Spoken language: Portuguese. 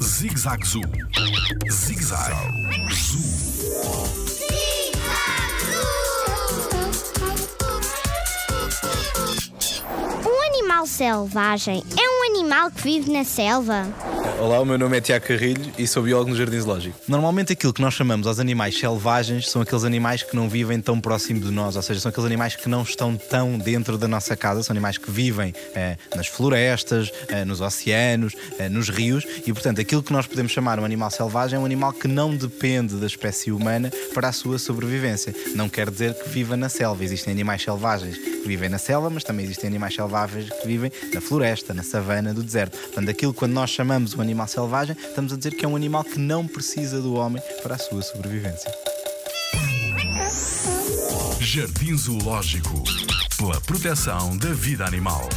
Zig-Zag Zoo. Zig-Zag Zoo. Um animal selvagem é um animal que vive na selva? Olá, o meu nome é Tiago Carrilho e sou biólogo no Jardim Zoológico. Normalmente aquilo que nós chamamos aos animais selvagens são aqueles animais que não vivem tão próximo de nós, ou seja, são aqueles animais que não estão tão dentro da nossa casa, são animais que vivem eh, nas florestas, eh, nos oceanos, eh, nos rios e, portanto, aquilo que nós podemos chamar um animal selvagem é um animal que não depende da espécie humana para a sua sobrevivência. Não quer dizer que viva na selva. Existem animais selvagens que vivem na selva, mas também existem animais selvagens que vivem na floresta, na savana do deserto. Portanto, aquilo quando nós chamamos um animal selvagem, estamos a dizer que é um animal que não precisa do homem para a sua sobrevivência. Jardim Zoológico. Pela proteção da vida animal.